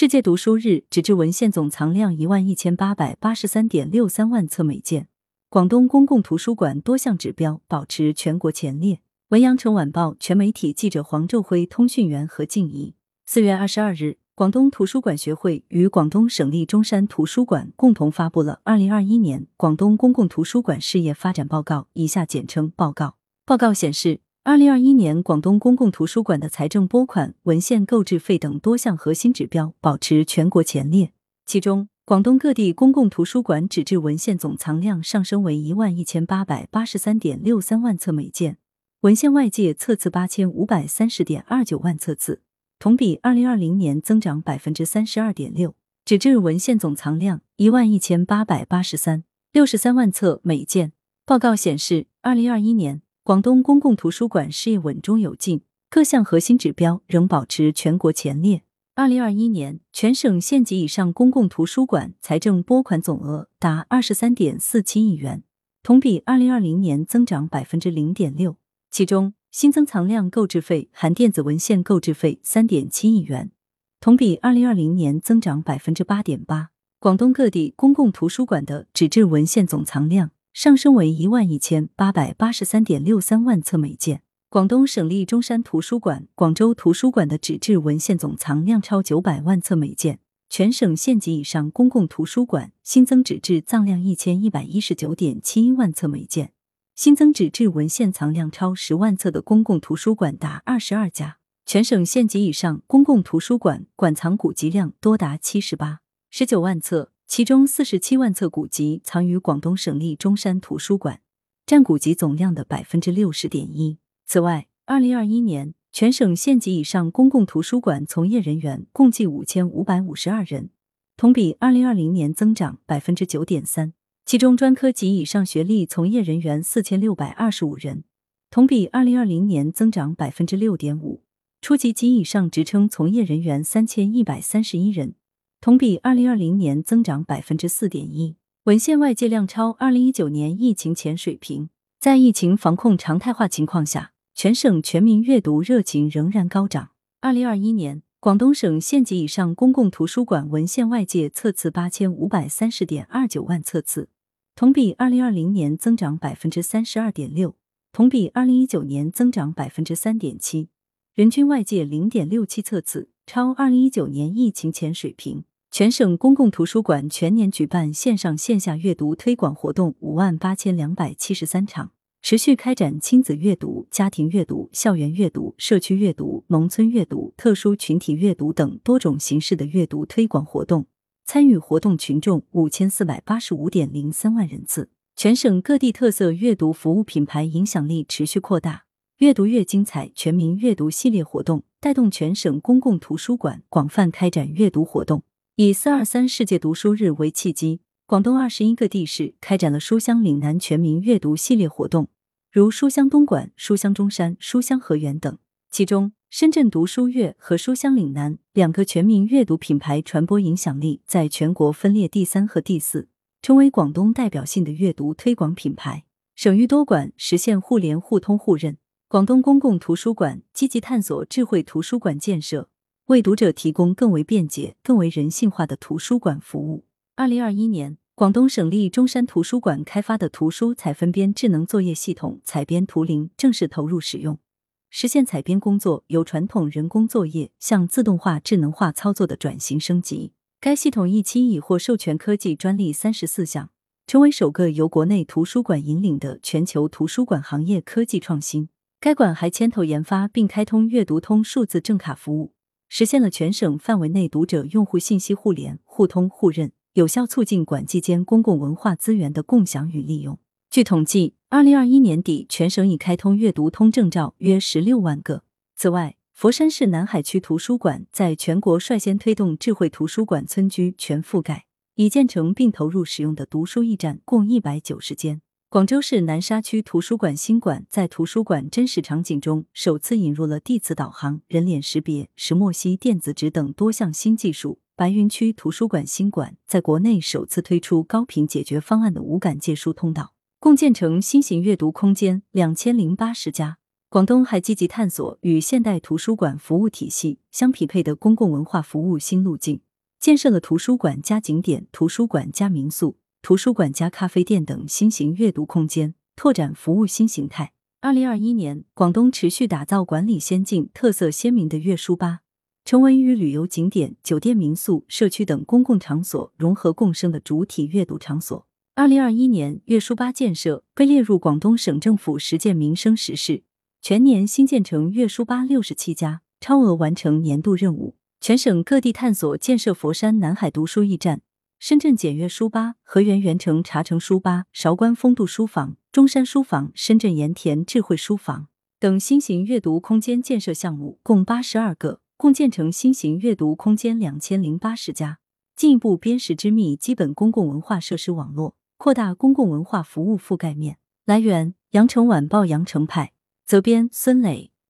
世界读书日纸质文献总藏量一万一千八百八十三点六三万册每件，广东公共图书馆多项指标保持全国前列。文阳城晚报全媒体记者黄昼辉，通讯员何静怡。四月二十二日，广东图书馆学会与广东省立中山图书馆共同发布了《二零二一年广东公共图书馆事业发展报告》（以下简称报告）。报告显示。二零二一年，广东公共图书馆的财政拨款、文献购置费等多项核心指标保持全国前列。其中，广东各地公共图书馆纸质文献总藏量上升为一万一千八百八十三点六三万册每件，文献外借册次八千五百三十点二九万册次，同比二零二零年增长百分之三十二点六。纸质文献总藏量一万一千八百八十三六十三万册每件。报告显示，二零二一年。广东公共图书馆事业稳中有进，各项核心指标仍保持全国前列。二零二一年，全省县级以上公共图书馆财政拨款总额达二十三点四七亿元，同比二零二零年增长百分之零点六。其中，新增藏量购置费含电子文献购置费三点七亿元，同比二零二零年增长百分之八点八。广东各地公共图书馆的纸质文献总藏量。上升为一万一千八百八十三点六三万册每件。广东省立中山图书馆、广州图书馆的纸质文献总藏量超九百万册每件。全省县级以上公共图书馆新增纸质藏量一千一百一十九点七一万册每件。新增纸质文献藏量超十万册的公共图书馆达二十二家。全省县级以上公共图书馆馆藏古籍量多达七十八十九万册。其中四十七万册古籍藏于广东省立中山图书馆，占古籍总量的百分之六十点一。此外，二零二一年全省县级以上公共图书馆从业人员共计五千五百五十二人，同比二零二零年增长百分之九点三。其中，专科及以上学历从业人员四千六百二十五人，同比二零二零年增长百分之六点五。初级及以上职称从业人员三千一百三十一人。同比二零二零年增长百分之四点一，文献外借量超二零一九年疫情前水平。在疫情防控常态化情况下，全省全民阅读热情仍然高涨。二零二一年，广东省县级以上公共图书馆文献外借册次八千五百三十点二九万册次，同比二零二零年增长百分之三十二点六，同比二零一九年增长百分之三点七，人均外借零点六七册次，超二零一九年疫情前水平。全省公共图书馆全年举办线上线下阅读推广活动五万八千两百七十三场，持续开展亲子阅读、家庭阅读、校园阅读、社区阅读、农村阅读、特殊群体阅读等多种形式的阅读推广活动，参与活动群众五千四百八十五点零三万人次。全省各地特色阅读服务品牌影响力持续扩大，阅读越精彩全民阅读系列活动带动全省公共图书馆广泛开展阅读活动。以“四二三”世界读书日为契机，广东二十一个地市开展了书香岭南全民阅读系列活动，如书香东莞、书香中山、书香河源等。其中，深圳读书月和书香岭南两个全民阅读品牌传播影响力在全国分列第三和第四，成为广东代表性的阅读推广品牌。省域多馆实现互联互通互认，广东公共图书馆积极探索智慧图书馆建设。为读者提供更为便捷、更为人性化的图书馆服务。二零二一年，广东省立中山图书馆开发的图书采分编智能作业系统“采编图灵”正式投入使用，实现采编工作由传统人工作业向自动化、智能化操作的转型升级。该系统一期已获授权科技专利三十四项，成为首个由国内图书馆引领的全球图书馆行业科技创新。该馆还牵头研发并开通阅读通数字证卡服务。实现了全省范围内读者用户信息互联、互通互认，有效促进馆际间公共文化资源的共享与利用。据统计，二零二一年底，全省已开通阅读通证照约十六万个。此外，佛山市南海区图书馆在全国率先推动智慧图书馆村居全覆盖，已建成并投入使用的读书驿站共一百九十间。广州市南沙区图书馆新馆在图书馆真实场景中首次引入了地磁导航、人脸识别、石墨烯电子纸等多项新技术。白云区图书馆新馆在国内首次推出高频解决方案的无感借书通道，共建成新型阅读空间两千零八十家。广东还积极探索与现代图书馆服务体系相匹配的公共文化服务新路径，建设了图书馆加景点、图书馆加民宿、图书馆加咖啡店等新型阅读空间，拓展服务新形态。二零二一年，广东持续打造管理先进、特色鲜明的阅书吧，成为与旅游景点、酒店、民宿、社区等公共场所融合共生的主体阅读场所。二零二一年，阅书吧建设被列入广东省政府十件民生实事，全年新建成阅书吧六十七家，超额完成年度任务。全省各地探索建设佛山南海读书驿站、深圳简约书吧、河源源城茶城书吧、韶关风度书房、中山书房、深圳盐田智慧书房等新型阅读空间建设项目共八十二个，共建成新型阅读空间两千零八十家，进一步编实织密基本公共文化设施网络，扩大公共文化服务覆盖面。来源：羊城晚报羊城派，责编：孙磊。